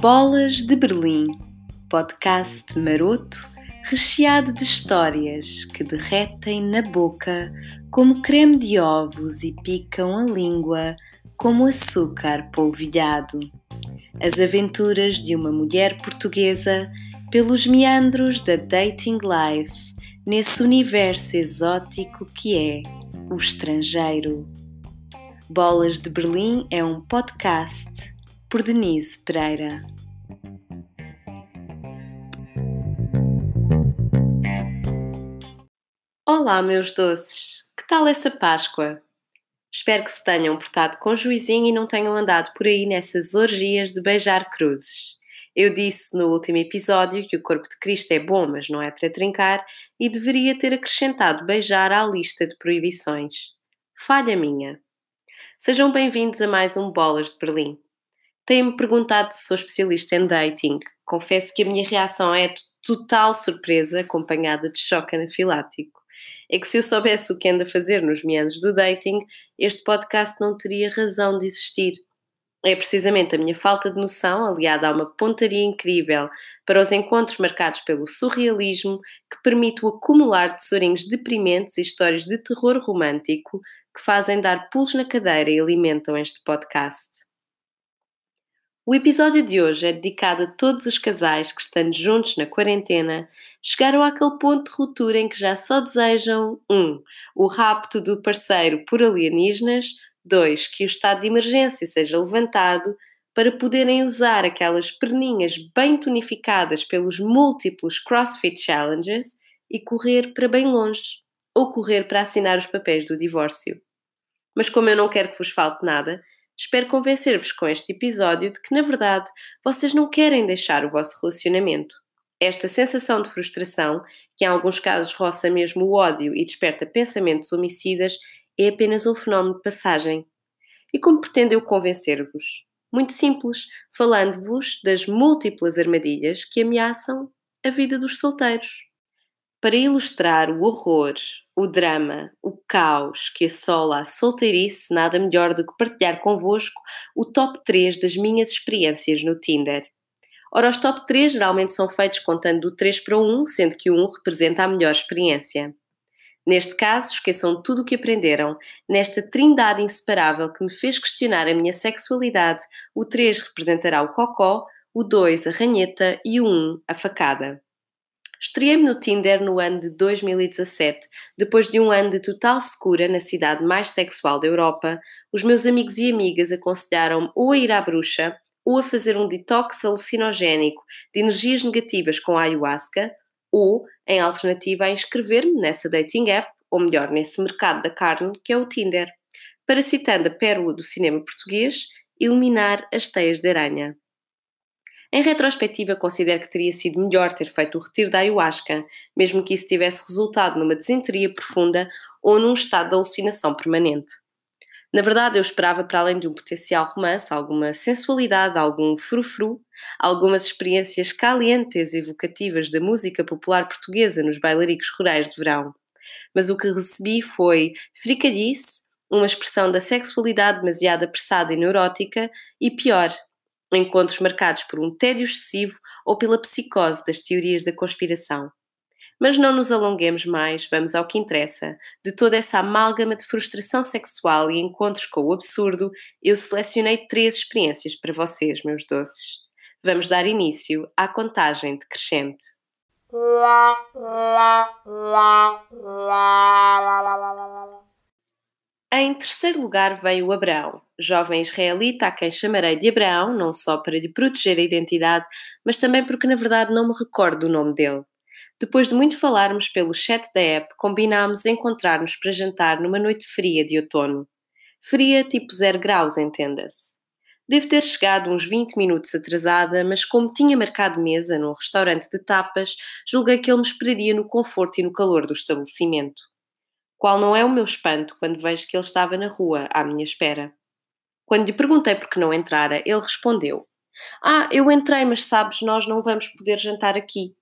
Bolas de Berlim, podcast maroto recheado de histórias que derretem na boca como creme de ovos e picam a língua como açúcar polvilhado. As aventuras de uma mulher portuguesa pelos meandros da dating life nesse universo exótico que é o estrangeiro. Bolas de Berlim é um podcast por Denise Pereira. Olá, meus doces! Que tal essa Páscoa? Espero que se tenham portado com juizinho e não tenham andado por aí nessas orgias de beijar cruzes. Eu disse no último episódio que o corpo de Cristo é bom, mas não é para trincar, e deveria ter acrescentado beijar à lista de proibições. Falha minha. Sejam bem-vindos a mais um Bolas de Berlim. Têm-me perguntado se sou especialista em dating. Confesso que a minha reação é de total surpresa, acompanhada de choque anafilático. É que se eu soubesse o que anda a fazer nos meandros do dating, este podcast não teria razão de existir. É precisamente a minha falta de noção, aliada a uma pontaria incrível para os encontros marcados pelo surrealismo, que permite o acumular tesourinhos deprimentes e histórias de terror romântico que fazem dar pulos na cadeira e alimentam este podcast. O episódio de hoje é dedicado a todos os casais que, estando juntos na quarentena, chegaram àquele ponto de ruptura em que já só desejam 1. Um, o rapto do parceiro por alienígenas, 2. Que o estado de emergência seja levantado para poderem usar aquelas perninhas bem tonificadas pelos múltiplos CrossFit Challenges e correr para bem longe, ou correr para assinar os papéis do divórcio. Mas como eu não quero que vos falte nada, Espero convencer-vos com este episódio de que, na verdade, vocês não querem deixar o vosso relacionamento. Esta sensação de frustração, que em alguns casos roça mesmo o ódio e desperta pensamentos homicidas, é apenas um fenómeno de passagem. E como pretendo eu convencer-vos? Muito simples, falando-vos das múltiplas armadilhas que ameaçam a vida dos solteiros. Para ilustrar o horror, o drama, o caos que assola a solteirice, nada melhor do que partilhar convosco o top 3 das minhas experiências no Tinder. Ora, os top 3 geralmente são feitos contando do 3 para 1, sendo que o 1 representa a melhor experiência. Neste caso, esqueçam tudo o que aprenderam. Nesta trindade inseparável que me fez questionar a minha sexualidade, o 3 representará o cocó, o 2 a ranheta e o 1 a facada. Estreiei-me no Tinder no ano de 2017. Depois de um ano de total secura na cidade mais sexual da Europa, os meus amigos e amigas aconselharam-me ou a ir à bruxa ou a fazer um detox alucinogénico de energias negativas com a ayahuasca, ou, em alternativa, a inscrever-me nessa dating app, ou melhor, nesse mercado da carne que é o Tinder, para, citando a pérola do cinema português, eliminar as teias de aranha. Em retrospectiva, considero que teria sido melhor ter feito o retiro da ayahuasca, mesmo que isso tivesse resultado numa desenteria profunda ou num estado de alucinação permanente. Na verdade, eu esperava, para além de um potencial romance, alguma sensualidade, algum frufru, algumas experiências calientes e evocativas da música popular portuguesa nos bailaricos rurais de verão. Mas o que recebi foi fricalhice, uma expressão da sexualidade demasiado apressada e neurótica, e pior, encontros marcados por um tédio excessivo ou pela psicose das teorias da conspiração. Mas não nos alonguemos mais, vamos ao que interessa. De toda essa amálgama de frustração sexual e encontros com o absurdo, eu selecionei três experiências para vocês, meus doces. Vamos dar início à contagem decrescente. Em terceiro lugar veio Abraão, jovem israelita a quem chamarei de Abraão, não só para lhe proteger a identidade, mas também porque na verdade não me recordo do nome dele. Depois de muito falarmos pelo chat da app, combinámos encontrar-nos para jantar numa noite fria de outono. Fria tipo zero graus, entenda-se. Devo ter chegado uns 20 minutos atrasada, mas como tinha marcado mesa num restaurante de tapas, julguei que ele me esperaria no conforto e no calor do estabelecimento. Qual não é o meu espanto quando vejo que ele estava na rua à minha espera. Quando lhe perguntei por que não entrara, ele respondeu: Ah, eu entrei, mas sabes, nós não vamos poder jantar aqui.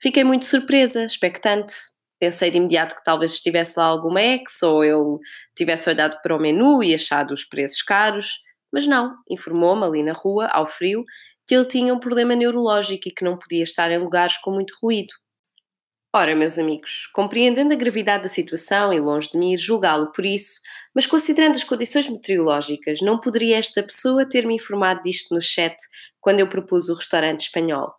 Fiquei muito surpresa, expectante. Pensei de imediato que talvez estivesse lá alguma ex ou ele tivesse olhado para o menu e achado os preços caros, mas não, informou-me ali na rua, ao frio, que ele tinha um problema neurológico e que não podia estar em lugares com muito ruído. Ora, meus amigos, compreendendo a gravidade da situação e longe de mim julgá-lo por isso, mas considerando as condições meteorológicas, não poderia esta pessoa ter-me informado disto no chat quando eu propus o restaurante espanhol.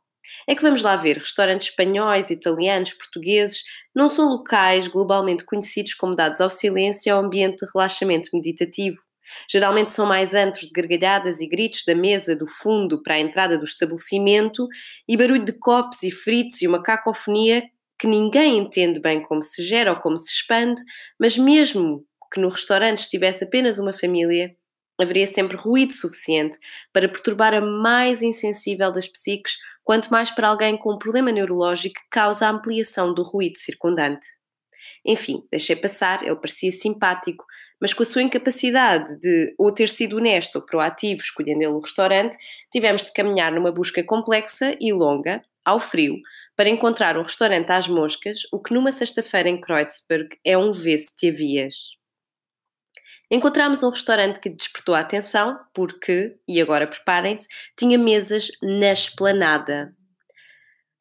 É que vamos lá ver, restaurantes espanhóis, italianos, portugueses não são locais globalmente conhecidos como dados ao silêncio e ao ambiente de relaxamento meditativo. Geralmente são mais antros de gargalhadas e gritos da mesa do fundo para a entrada do estabelecimento e barulho de copos e fritos e uma cacofonia que ninguém entende bem como se gera ou como se expande, mas mesmo que no restaurante estivesse apenas uma família, haveria sempre ruído suficiente para perturbar a mais insensível das psiques, quanto mais para alguém com um problema neurológico que causa a ampliação do ruído circundante. Enfim, deixei passar, ele parecia simpático, mas com a sua incapacidade de ou ter sido honesto ou proativo escolhendo ele o restaurante, tivemos de caminhar numa busca complexa e longa, ao frio, para encontrar um restaurante às moscas, o que numa sexta-feira em Kreuzberg é um vê-se te havias. Encontramos um restaurante que despertou a atenção porque, e agora preparem-se, tinha mesas na esplanada.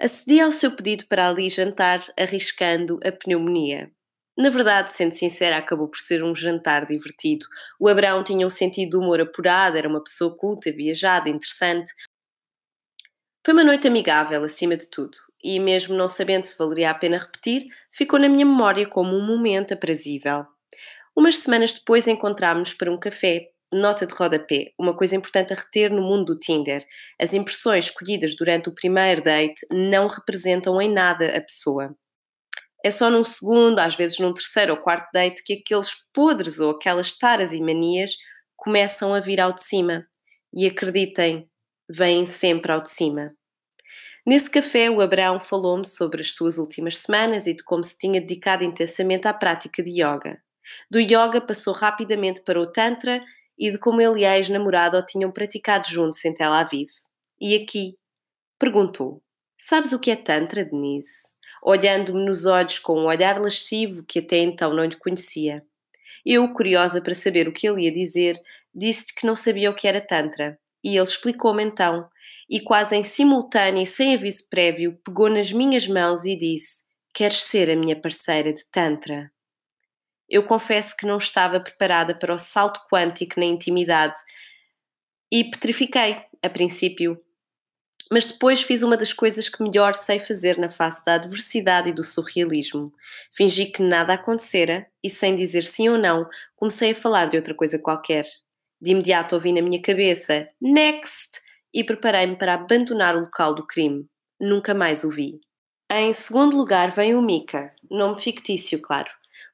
Acedi ao seu pedido para ali jantar, arriscando a pneumonia. Na verdade, sendo sincera, acabou por ser um jantar divertido. O Abraão tinha um sentido de humor apurado, era uma pessoa culta, viajada, interessante. Foi uma noite amigável, acima de tudo, e mesmo não sabendo se valeria a pena repetir, ficou na minha memória como um momento aprazível. Umas semanas depois encontrámos-nos para um café. Nota de rodapé, uma coisa importante a reter no mundo do Tinder. As impressões escolhidas durante o primeiro date não representam em nada a pessoa. É só num segundo, às vezes num terceiro ou quarto date, que aqueles podres ou aquelas taras e manias começam a vir ao de cima. E acreditem, vêm sempre ao de cima. Nesse café, o Abraão falou-me sobre as suas últimas semanas e de como se tinha dedicado intensamente à prática de yoga. Do yoga passou rapidamente para o Tantra e de como ele e a ex-namorada o tinham praticado juntos em Tel Aviv. E aqui perguntou: Sabes o que é Tantra, Denise? Olhando-me nos olhos com um olhar lascivo que até então não lhe conhecia. Eu, curiosa para saber o que ele ia dizer, disse-lhe que não sabia o que era Tantra. E ele explicou-me então, e quase em simultâneo e sem aviso prévio, pegou nas minhas mãos e disse: Queres ser a minha parceira de Tantra? eu confesso que não estava preparada para o salto quântico na intimidade e petrifiquei a princípio. Mas depois fiz uma das coisas que melhor sei fazer na face da adversidade e do surrealismo. Fingi que nada acontecera e, sem dizer sim ou não, comecei a falar de outra coisa qualquer. De imediato ouvi na minha cabeça Next! E preparei-me para abandonar o local do crime. Nunca mais o vi. Em segundo lugar vem o Mika, nome fictício, claro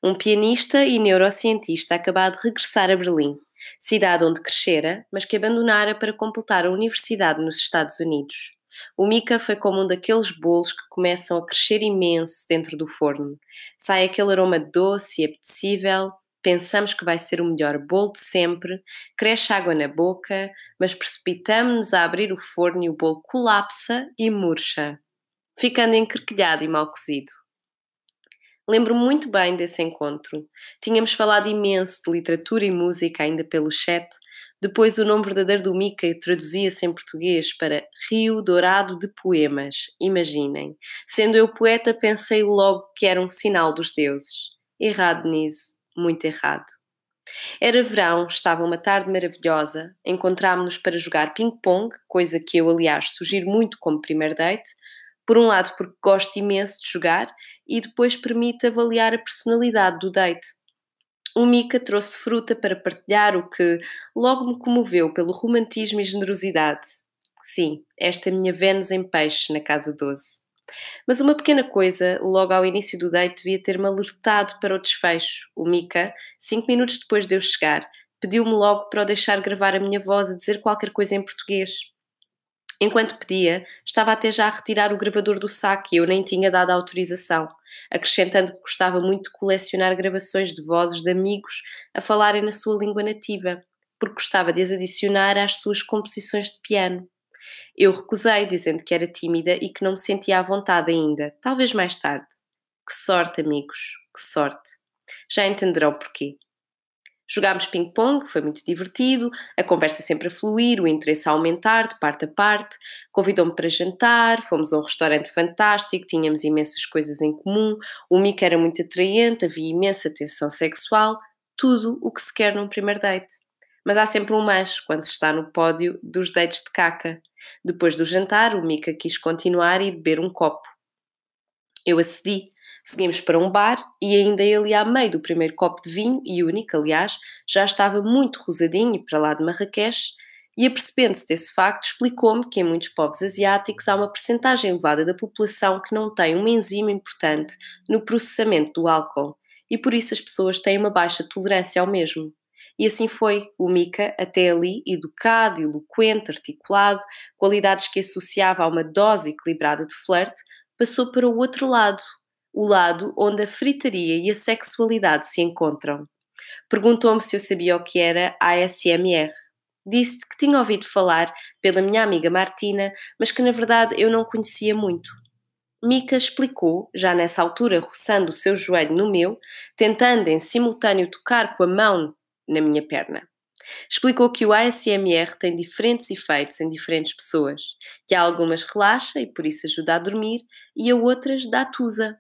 um pianista e neurocientista acabado de regressar a Berlim, cidade onde crescera, mas que abandonara para completar a universidade nos Estados Unidos. O Mika foi como um daqueles bolos que começam a crescer imenso dentro do forno. Sai aquele aroma doce e apetecível, pensamos que vai ser o melhor bolo de sempre, cresce água na boca, mas precipitamos-nos a abrir o forno e o bolo colapsa e murcha, ficando encarquilhado e mal cozido. Lembro-me muito bem desse encontro. Tínhamos falado imenso de literatura e música ainda pelo chat. Depois o nome verdadeiro do Mika traduzia-se em português para Rio Dourado de Poemas. Imaginem. Sendo eu poeta, pensei logo que era um sinal dos deuses. Errado, Nise. Muito errado. Era verão, estava uma tarde maravilhosa, encontrámos-nos para jogar ping-pong, coisa que eu, aliás, sugiro muito como primeiro date, por um lado, porque gosto imenso de jogar e depois permite avaliar a personalidade do date. O Mika trouxe fruta para partilhar, o que logo me comoveu pelo romantismo e generosidade. Sim, esta minha Vênus em peixe na casa 12. Mas uma pequena coisa, logo ao início do date, devia ter-me alertado para o desfecho. O Mika, cinco minutos depois de eu chegar, pediu-me logo para o deixar gravar a minha voz a dizer qualquer coisa em português. Enquanto pedia, estava até já a retirar o gravador do saco e eu nem tinha dado autorização, acrescentando que gostava muito de colecionar gravações de vozes de amigos a falarem na sua língua nativa, porque gostava de as adicionar às suas composições de piano. Eu recusei, dizendo que era tímida e que não me sentia à vontade ainda, talvez mais tarde. Que sorte, amigos, que sorte. Já entenderão porquê. Jogámos ping-pong, foi muito divertido, a conversa sempre a fluir, o interesse a aumentar de parte a parte. Convidou-me para jantar, fomos a um restaurante fantástico, tínhamos imensas coisas em comum, o Mico era muito atraente, havia imensa tensão sexual, tudo o que se quer num primeiro date. Mas há sempre um mas quando se está no pódio dos dates de caca. Depois do jantar, o Mika quis continuar e beber um copo. Eu acedi. Seguimos para um bar e ainda ele a meio do primeiro copo de vinho, e único, aliás, já estava muito rosadinho para lá de Marrakech, e apercebendo-se desse facto, explicou-me que em muitos povos asiáticos há uma percentagem elevada da população que não tem uma enzima importante no processamento do álcool, e por isso as pessoas têm uma baixa tolerância ao mesmo. E assim foi. O Mika, até ali, educado, eloquente, articulado, qualidades que associava a uma dose equilibrada de flerte, passou para o outro lado, o lado onde a fritaria e a sexualidade se encontram. Perguntou-me se eu sabia o que era ASMR. Disse que tinha ouvido falar pela minha amiga Martina, mas que na verdade eu não conhecia muito. Mika explicou, já nessa altura roçando o seu joelho no meu, tentando em simultâneo tocar com a mão na minha perna. Explicou que o ASMR tem diferentes efeitos em diferentes pessoas, que há algumas relaxa e por isso ajuda a dormir, e a outras dá tusa.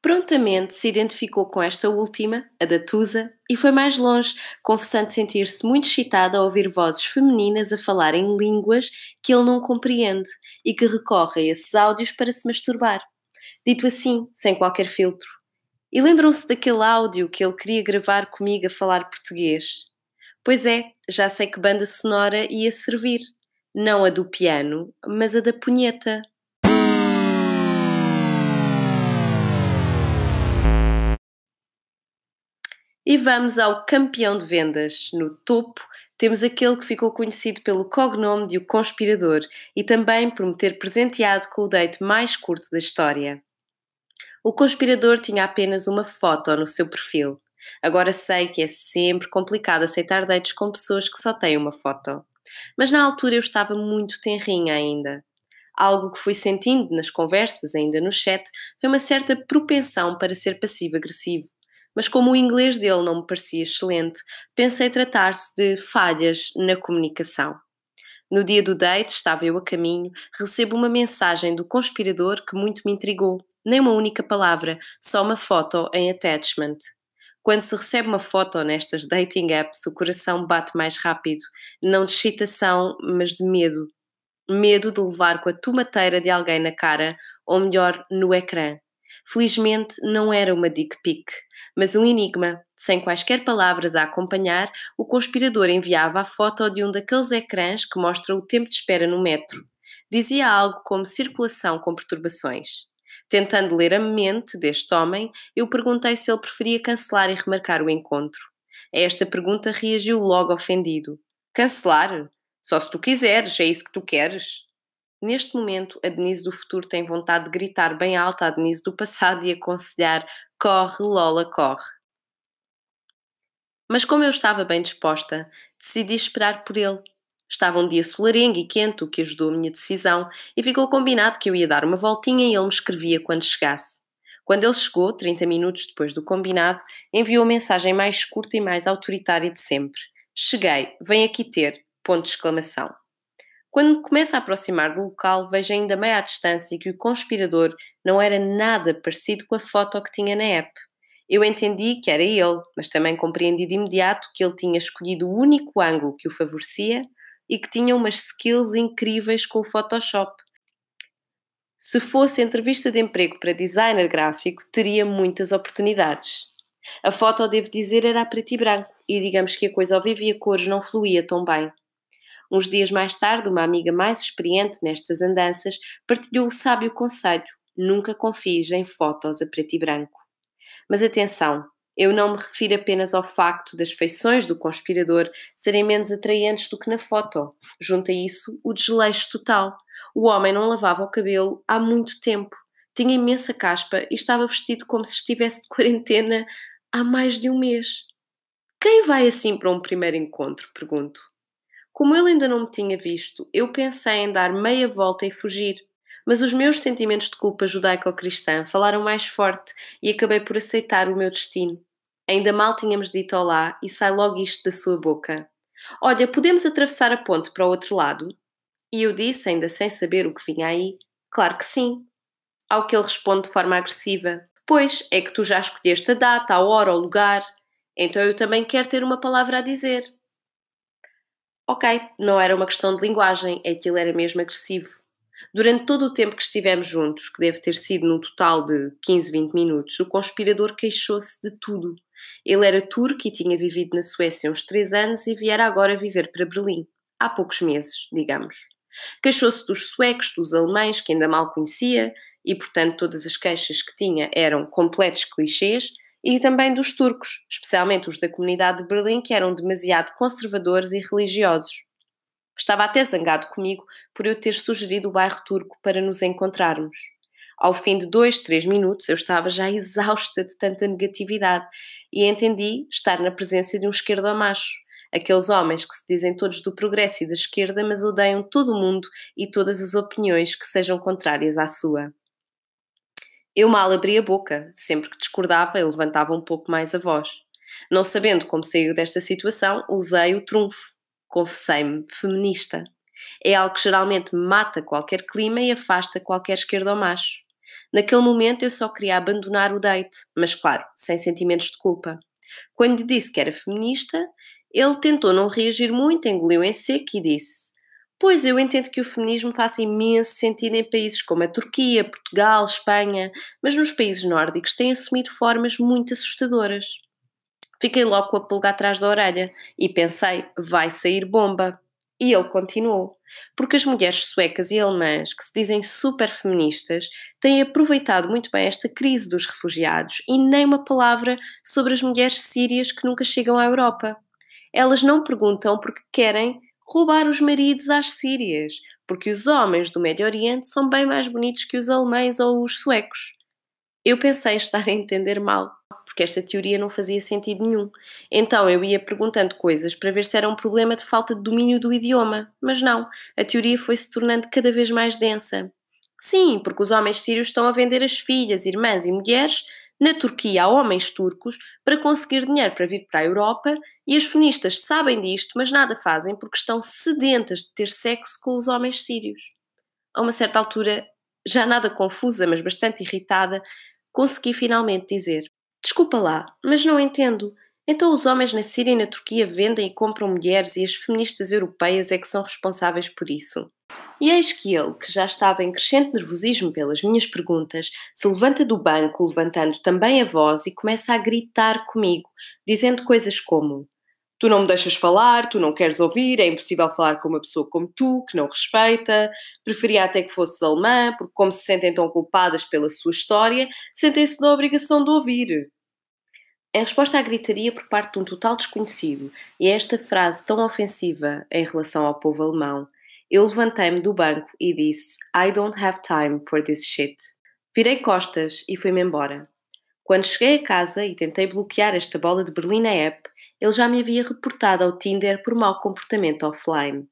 Prontamente se identificou com esta última, a da Tusa, e foi mais longe, confessando sentir-se muito excitada ao ouvir vozes femininas a falar em línguas que ele não compreende e que recorre a esses áudios para se masturbar. Dito assim, sem qualquer filtro. E lembram-se daquele áudio que ele queria gravar comigo a falar português? Pois é, já sei que banda sonora ia servir. Não a do piano, mas a da punheta. E vamos ao campeão de vendas. No topo temos aquele que ficou conhecido pelo cognome de O Conspirador e também por me ter presenteado com o date mais curto da história. O conspirador tinha apenas uma foto no seu perfil. Agora sei que é sempre complicado aceitar dates com pessoas que só têm uma foto. Mas na altura eu estava muito tenrinha ainda. Algo que fui sentindo nas conversas, ainda no chat, foi uma certa propensão para ser passivo-agressivo. Mas como o inglês dele não me parecia excelente, pensei tratar-se de falhas na comunicação. No dia do date, estava eu a caminho, recebo uma mensagem do conspirador que muito me intrigou. Nem uma única palavra, só uma foto em attachment. Quando se recebe uma foto nestas dating apps, o coração bate mais rápido, não de excitação, mas de medo. Medo de levar com a tomateira de alguém na cara, ou melhor, no ecrã. Felizmente não era uma dick pic, mas um enigma. Sem quaisquer palavras a acompanhar, o conspirador enviava a foto de um daqueles ecrãs que mostra o tempo de espera no metro. Dizia algo como circulação com perturbações. Tentando ler a mente deste homem, eu perguntei se ele preferia cancelar e remarcar o encontro. A esta pergunta reagiu logo ofendido. Cancelar? Só se tu quiseres, é isso que tu queres. Neste momento, a Denise do futuro tem vontade de gritar bem alta à Denise do passado e aconselhar: corre, Lola, corre. Mas como eu estava bem disposta, decidi esperar por ele. Estava um dia solarengo e quente, o que ajudou a minha decisão, e ficou combinado que eu ia dar uma voltinha e ele me escrevia quando chegasse. Quando ele chegou, 30 minutos depois do combinado, enviou a mensagem mais curta e mais autoritária de sempre. Cheguei, vem aqui ter, ponto de exclamação. Quando me a aproximar do local, vejo ainda meio à distância que o conspirador não era nada parecido com a foto que tinha na app. Eu entendi que era ele, mas também compreendi de imediato que ele tinha escolhido o único ângulo que o favorecia e que tinha umas skills incríveis com o Photoshop. Se fosse entrevista de emprego para designer gráfico, teria muitas oportunidades. A foto, devo dizer, era a preto e branco, e digamos que a coisa ao vivo e a cores não fluía tão bem. Uns dias mais tarde, uma amiga mais experiente nestas andanças partilhou o sábio conselho: nunca confies em fotos a preto e branco. Mas atenção, eu não me refiro apenas ao facto das feições do conspirador serem menos atraentes do que na foto. Junta a isso o desleixo total. O homem não lavava o cabelo há muito tempo, tinha imensa caspa e estava vestido como se estivesse de quarentena há mais de um mês. Quem vai assim para um primeiro encontro? Pergunto. Como ele ainda não me tinha visto, eu pensei em dar meia volta e fugir, Mas os meus sentimentos de culpa judaico-cristã falaram mais forte e acabei por aceitar o meu destino. Ainda mal tínhamos dito olá e sai logo isto da sua boca. Olha, podemos atravessar a ponte para o outro lado? E eu disse, ainda sem saber o que vinha aí, claro que sim. Ao que ele responde de forma agressiva: Pois, é que tu já escolheste a data, a hora, o lugar, então eu também quero ter uma palavra a dizer. Ok, não era uma questão de linguagem, é que ele era mesmo agressivo. Durante todo o tempo que estivemos juntos, que deve ter sido num total de 15, 20 minutos, o conspirador queixou-se de tudo. Ele era turco e tinha vivido na Suécia uns 3 anos e viera agora viver para Berlim, há poucos meses, digamos. Queixou-se dos suecos, dos alemães, que ainda mal conhecia, e, portanto, todas as queixas que tinha eram completos clichês, e também dos turcos, especialmente os da comunidade de Berlim, que eram demasiado conservadores e religiosos. Estava até zangado comigo por eu ter sugerido o bairro turco para nos encontrarmos. Ao fim de dois, três minutos, eu estava já exausta de tanta negatividade e entendi estar na presença de um esquerdo macho, aqueles homens que se dizem todos do progresso e da esquerda, mas odeiam todo o mundo e todas as opiniões que sejam contrárias à sua. Eu mal abria a boca, sempre que discordava, ele levantava um pouco mais a voz. Não sabendo como sair desta situação, usei o trunfo. Confessei-me feminista. É algo que geralmente mata qualquer clima e afasta qualquer esquerda ou macho. Naquele momento eu só queria abandonar o date, mas claro, sem sentimentos de culpa. Quando disse que era feminista, ele tentou não reagir muito, engoliu em seco e disse: Pois eu entendo que o feminismo faça imenso sentido em países como a Turquia, Portugal, Espanha, mas nos países nórdicos tem assumido formas muito assustadoras. Fiquei logo com a pulga atrás da orelha e pensei, vai sair bomba. E ele continuou, porque as mulheres suecas e alemãs, que se dizem super feministas, têm aproveitado muito bem esta crise dos refugiados e nem uma palavra sobre as mulheres sírias que nunca chegam à Europa. Elas não perguntam porque querem roubar os maridos às sírias, porque os homens do Médio Oriente são bem mais bonitos que os alemães ou os suecos. Eu pensei estar a entender mal, porque esta teoria não fazia sentido nenhum. Então eu ia perguntando coisas para ver se era um problema de falta de domínio do idioma, mas não, a teoria foi se tornando cada vez mais densa. Sim, porque os homens sírios estão a vender as filhas, irmãs e mulheres na Turquia há homens turcos para conseguir dinheiro para vir para a Europa e as feministas sabem disto, mas nada fazem porque estão sedentas de ter sexo com os homens sírios. A uma certa altura, já nada confusa, mas bastante irritada, consegui finalmente dizer: Desculpa lá, mas não entendo. Então os homens na Síria e na Turquia vendem e compram mulheres e as feministas europeias é que são responsáveis por isso. E eis que ele, que já estava em crescente nervosismo pelas minhas perguntas, se levanta do banco, levantando também a voz e começa a gritar comigo, dizendo coisas como: Tu não me deixas falar, tu não queres ouvir, é impossível falar com uma pessoa como tu, que não respeita, preferia até que fosses alemã, porque, como se sentem tão culpadas pela sua história, sentem-se na obrigação de ouvir. Em resposta à gritaria por parte de um total desconhecido e a esta frase tão ofensiva em relação ao povo alemão, eu levantei-me do banco e disse: I don't have time for this shit. Virei costas e fui-me embora. Quando cheguei a casa e tentei bloquear esta bola de Berlim na app, ele já me havia reportado ao Tinder por mau comportamento offline.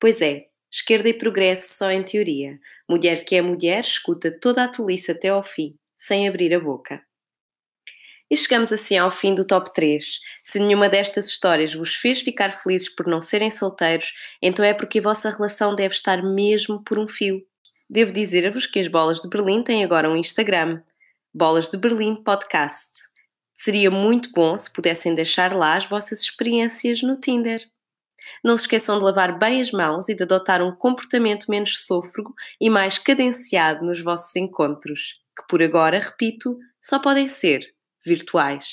Pois é, esquerda e progresso só em teoria. Mulher que é mulher escuta toda a tolice até ao fim, sem abrir a boca. E chegamos assim ao fim do top 3. Se nenhuma destas histórias vos fez ficar felizes por não serem solteiros, então é porque a vossa relação deve estar mesmo por um fio. Devo dizer-vos que as Bolas de Berlim têm agora um Instagram, Bolas de Berlim Podcast. Seria muito bom se pudessem deixar lá as vossas experiências no Tinder. Não se esqueçam de lavar bem as mãos e de adotar um comportamento menos sôfrego e mais cadenciado nos vossos encontros, que por agora, repito, só podem ser virtuais.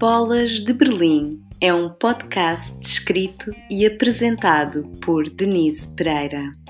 Bolas de Berlim é um podcast escrito e apresentado por Denise Pereira.